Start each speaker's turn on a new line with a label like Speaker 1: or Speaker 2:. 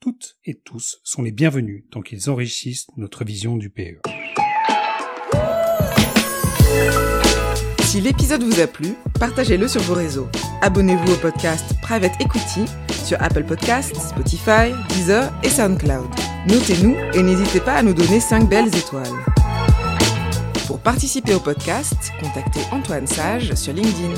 Speaker 1: toutes et tous sont les bienvenus tant qu'ils enrichissent notre vision du PE.
Speaker 2: Si l'épisode vous a plu, partagez-le sur vos réseaux. Abonnez-vous au podcast Private Equity sur Apple Podcasts, Spotify, Deezer et SoundCloud. Notez-nous et n'hésitez pas à nous donner 5 belles étoiles. Pour participer au podcast, contactez Antoine Sage sur LinkedIn.